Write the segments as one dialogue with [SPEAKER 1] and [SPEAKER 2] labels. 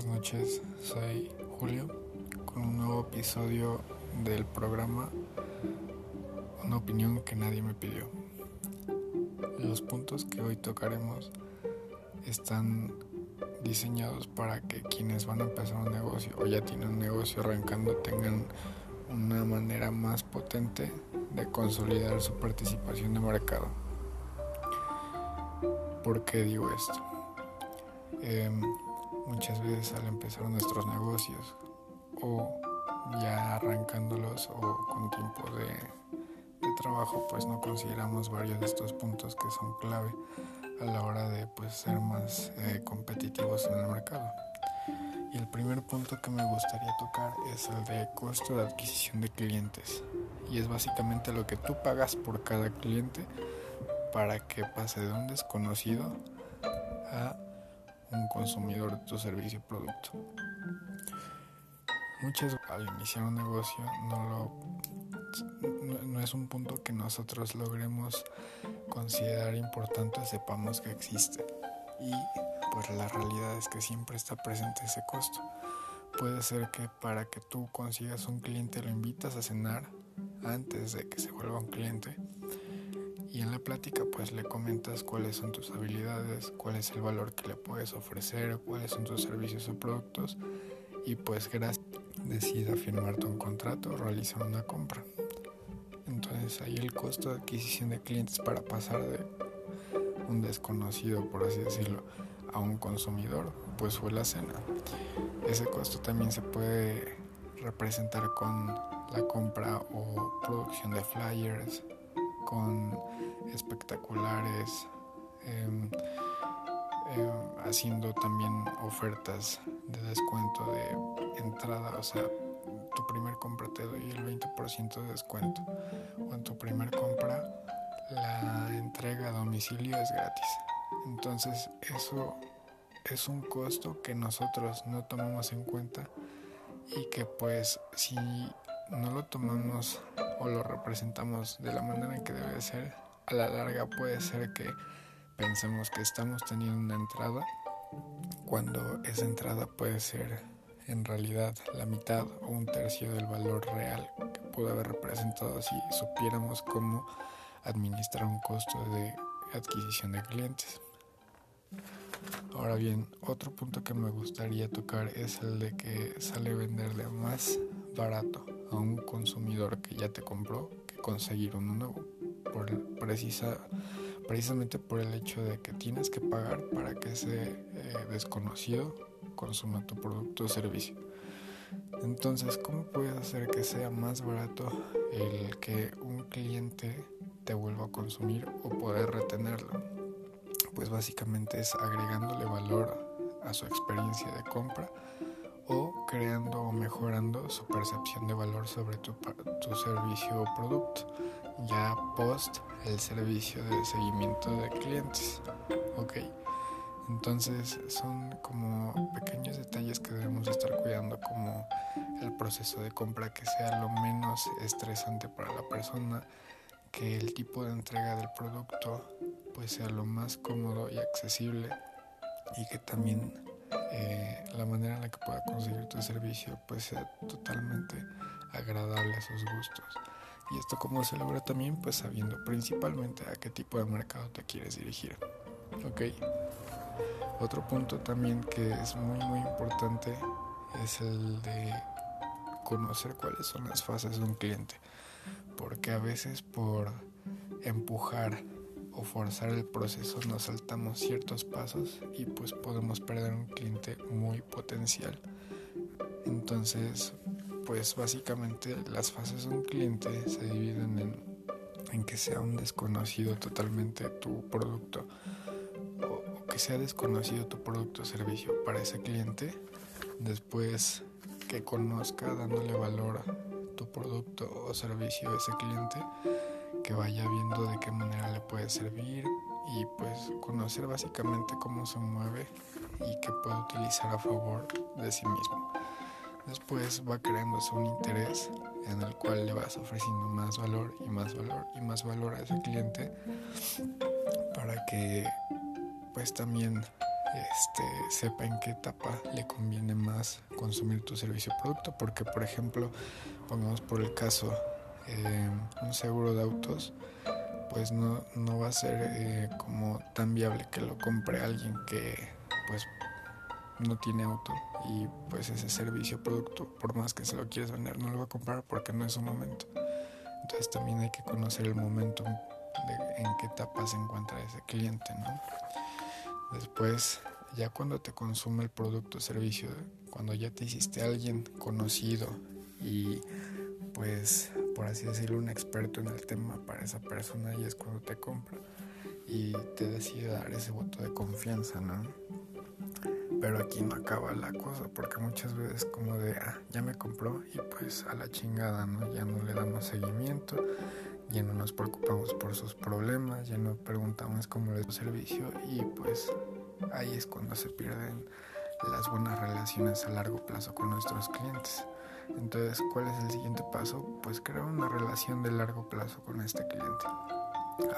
[SPEAKER 1] buenas noches. Soy Julio con un nuevo episodio del programa Una opinión que nadie me pidió. Los puntos que hoy tocaremos están diseñados para que quienes van a empezar un negocio o ya tienen un negocio arrancando tengan una manera más potente de consolidar su participación de mercado. ¿Por qué digo esto? Em, muchas veces al empezar nuestros negocios o ya arrancándolos o con tiempo de, trabajo pues no consideramos varios de estos puntos que son clave a la hora de pues ser más eh, competitivos en el mercado. Y el primer punto que me gustaría tocar es el de costo de adquisición de clientes. Y es básicamente lo que tú pagas por cada cliente para que pase de un desconocido a un consumidor de tu servicio o producto. Muchas al iniciar un negocio no lo no, es un punto que nosotros logremos considerar importante, sepamos que existe. Y pues la realidad es que siempre está presente ese costo. Puede ser que para que tú consigas un cliente lo invitas a cenar antes de que se vuelva un cliente plática pues le comentas cuáles son tus habilidades, cuál es el valor que le puedes ofrecer, cuáles son tus servicios o productos y pues gracias decida firmarte un contrato o realizar una compra. Entonces ahí el costo de adquisición de clientes para pasar de un desconocido, por así decirlo, a un consumidor, pues fue la cena. Ese costo también se puede representar con la compra o producción de flyers, con espectaculares, em, em, haciendo también ofertas de descuento de entrada, o sea, tu primer compra te doy el 20% de descuento, o en tu primer compra la entrega a domicilio es gratis. Entonces eso es un costo que nosotros no tomamos en cuenta y que pues si no lo tomamos o lo representamos de la manera en que debe ser, a la larga puede ser que pensemos que estamos teniendo una entrada cuando esa entrada puede ser en realidad la mitad o un tercio del valor real que pudo haber representado si supiéramos cómo administrar un costo de adquisición de clientes. Ahora bien, otro punto que me gustaría tocar es el de que sale venderle más barato a un consumidor que ya te compró que conseguir uno nuevo. Precisa, precisamente por el hecho de que tienes que pagar para que ese eh, desconocido consuma tu producto o servicio. Entonces, ¿cómo puedes hacer que sea más barato el que un cliente te vuelva a consumir o poder retenerlo? Pues básicamente es agregándole valor a su experiencia de compra o creando o mejorando su percepción de valor sobre tu, tu servicio o producto, ya post el servicio de seguimiento de clientes. Ok, entonces son como pequeños detalles que debemos estar cuidando, como el proceso de compra que sea lo menos estresante para la persona, que el tipo de entrega del producto pues sea lo más cómodo y accesible y que también eh, la manera en la que pueda conseguir tu servicio pues sea totalmente agradable a sus gustos. Y esto como se logra también pues sabiendo principalmente a qué tipo de mercado te quieres dirigir. Ok. Otro punto también que es muy muy importante es el de conocer cuáles son las fases de un cliente. Porque a veces por empujar o forzar el proceso nos saltamos ciertos pasos y pues podemos perder un cliente muy potencial. Entonces, pues básicamente las fases de un cliente se dividen en, en que sea un desconocido totalmente tu producto o, que sea desconocido tu producto o servicio para ese cliente. Después que conozca dándole valor a tu producto o servicio a ese cliente que vaya viendo de qué manera le puede servir y pues conocer básicamente cómo se mueve y qué puede utilizar a favor de sí mismo. Después va creándose un interés en el cual le vas ofreciendo más valor y más valor y más valor a ese cliente para que pues también este, sepa en qué etapa le conviene más consumir tu servicio o producto. Porque, por ejemplo, pongamos por el caso eh, un seguro de autos, pues no, no va a ser eh, como tan viable que lo compre alguien que pues no tiene auto y pues ese servicio producto, por más que se lo quieras vender, no lo va a comprar porque no es su momento. Entonces también hay que conocer el momento en qué etapa se encuentra ese cliente, ¿no? Después, ya cuando te consume el producto o servicio, cuando ya te hiciste alguien conocido y pues por así decirlo un experto en el tema para esa persona y es cuando te compra y te decide dar ese voto de confianza, ¿no? Pero aquí no acaba la cosa, porque muchas veces como de, ah, ya me compró y pues a la chingada, ¿no? Ya no le damos seguimiento, ya no nos preocupamos por sus problemas, ya no preguntamos cómo le da servicio y pues ahí es cuando se pierden las buenas relaciones a largo plazo con nuestros clientes. Entonces, ¿cuál es el siguiente paso? Pues crear una relación de largo plazo con este cliente.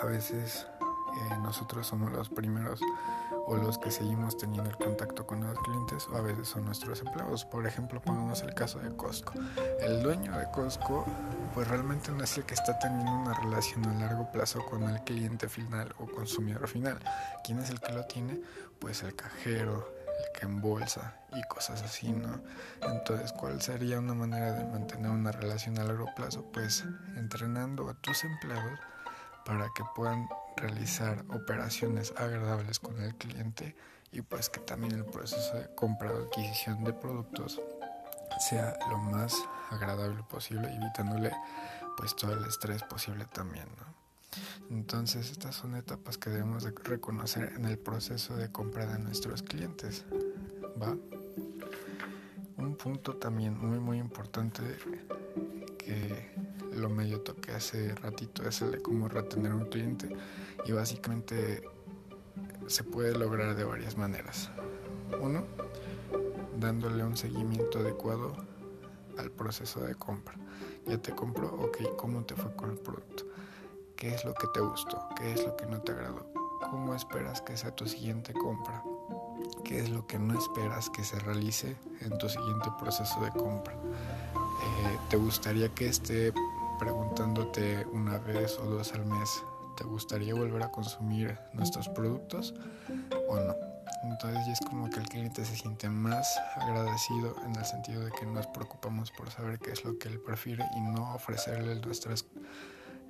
[SPEAKER 1] A veces eh, nosotros somos los primeros o los que seguimos teniendo el contacto con los clientes o a veces son nuestros empleados. Por ejemplo, pongamos el caso de Costco. El dueño de Costco pues realmente no es el que está teniendo una relación a largo plazo con el cliente final o consumidor final. ¿Quién es el que lo tiene? Pues el cajero, el que embolsa y cosas así, ¿no? Entonces, ¿cuál sería una manera de mantener una relación a largo plazo? Pues entrenando a tus empleados para que puedan realizar operaciones agradables con el cliente y pues que también el proceso de compra o adquisición de productos sea lo más agradable posible, evitándole pues todo el estrés posible también, ¿no? Entonces estas son etapas que debemos de reconocer en el proceso de compra de nuestros clientes, ¿va? Un punto también muy muy importante que lo medio toqué hace ratito es el de cómo retener un cliente y básicamente se puede lograr de varias maneras. Uno, dándole un seguimiento adecuado al proceso de compra. Ya te compró, ok, ¿cómo te fue con el producto? ¿Qué es lo que te gustó? ¿Qué es lo que no te agradó? ¿Cómo esperas que sea tu siguiente compra? ¿Qué es lo que no esperas que se realice en tu siguiente proceso de compra? Eh, ¿Te gustaría que esté preguntándote una vez o dos al mes, ¿te gustaría volver a consumir nuestros productos o no? Entonces ya es como que el cliente se siente más agradecido en el sentido de que nos preocupamos por saber qué es lo que él prefiere y no ofrecerle nuestras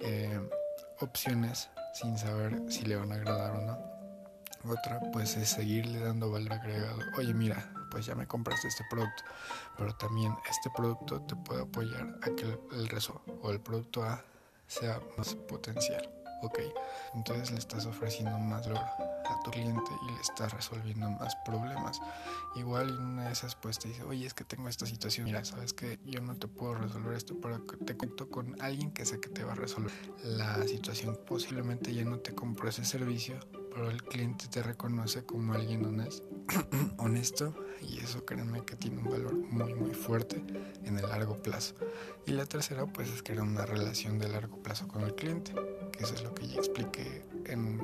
[SPEAKER 1] eh, opciones sin saber si le van a agradar o no. Otra pues es seguirle dando valor agregado. Oye mira, pues ya me compraste este producto, pero también este producto te puede apoyar a que el, resto o el producto A sea más potencial. Ok, entonces le estás ofreciendo más valor a tu cliente y le estás resolviendo más problemas. Igual en una de esas pues te dice, oye es que tengo esta situación, mira, sabes que yo no te puedo resolver esto, pero te cuento con alguien que sé que te va a resolver la situación. Posiblemente ya no te compro ese servicio, pero el cliente te reconoce como alguien honesto, honesto y eso créanme que tiene un valor muy muy fuerte en el largo plazo. Y la tercera pues es crear una relación de largo plazo con el cliente, que eso es lo que ya expliqué en,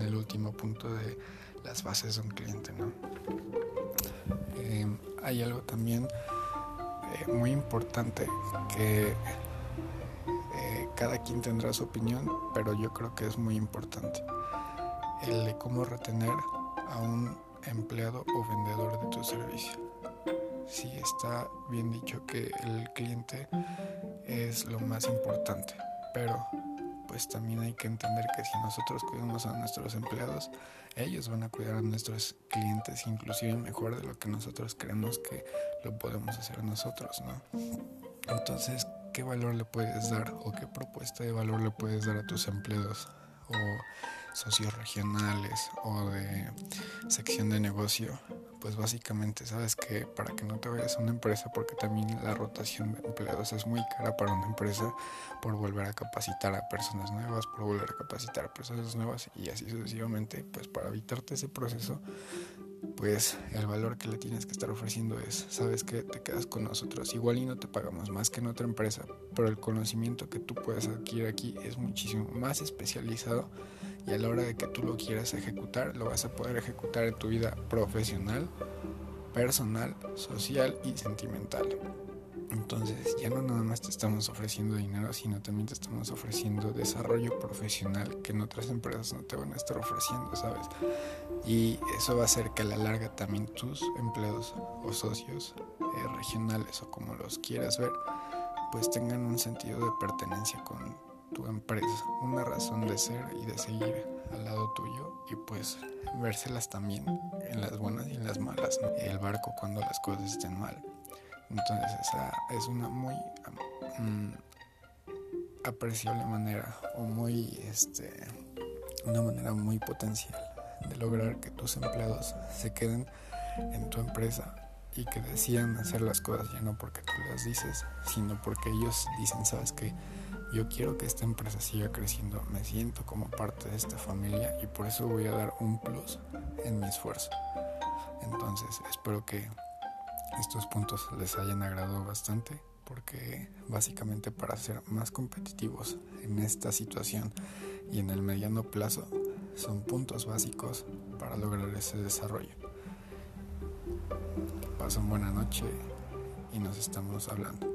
[SPEAKER 1] el último punto de las bases de un cliente. ¿no? Eh, hay algo también eh, muy importante que eh, cada quien tendrá su opinión, pero yo creo que es muy importante el de cómo retener a un empleado o vendedor de tu servicio. Sí, está bien dicho que el cliente es lo más importante, pero pues también hay que entender que si nosotros cuidamos a nuestros empleados, ellos van a cuidar a nuestros clientes inclusive mejor de lo que nosotros creemos que lo podemos hacer nosotros, ¿no? Entonces, ¿qué valor le puedes dar o qué propuesta de valor le puedes dar a tus empleados? O socios regionales o de sección de negocio, pues básicamente sabes que para que no te vayas a una empresa, porque también la rotación de empleados es muy cara para una empresa por volver a capacitar a personas nuevas, por volver a capacitar a personas nuevas y así sucesivamente, pues para evitarte ese proceso, pues el valor que le tienes que estar ofreciendo es, sabes que te quedas con nosotros, igual y no te pagamos más que en otra empresa, pero el conocimiento que tú puedes adquirir aquí es muchísimo más especializado y a la hora de que tú lo quieras ejecutar, lo vas a poder ejecutar en tu vida profesional, personal, social y sentimental. Entonces ya no nada más te estamos ofreciendo dinero, sino también te estamos ofreciendo desarrollo profesional que en otras empresas no te van a estar ofreciendo, ¿sabes? Y eso va a hacer que a la larga también tus empleados o socios eh, regionales o como los quieras ver, pues tengan un sentido de pertenencia con tu empresa, una razón de ser y de seguir al lado tuyo y pues vérselas también en las buenas y en las malas, el barco cuando las cosas estén mal. Entonces esa es una muy mm, apreciable manera o muy este una manera muy potencial de lograr que tus empleados se queden en tu empresa y que decidan hacer las cosas ya no porque tú las dices, sino porque ellos dicen, sabes que yo quiero que esta empresa siga creciendo, me siento como parte de esta familia y por eso voy a dar un plus en mi esfuerzo. Entonces espero que estos puntos les hayan agradado bastante porque básicamente para ser más competitivos en esta situación y en el mediano plazo son puntos básicos para lograr ese desarrollo. Pasen buena noche y nos estamos hablando.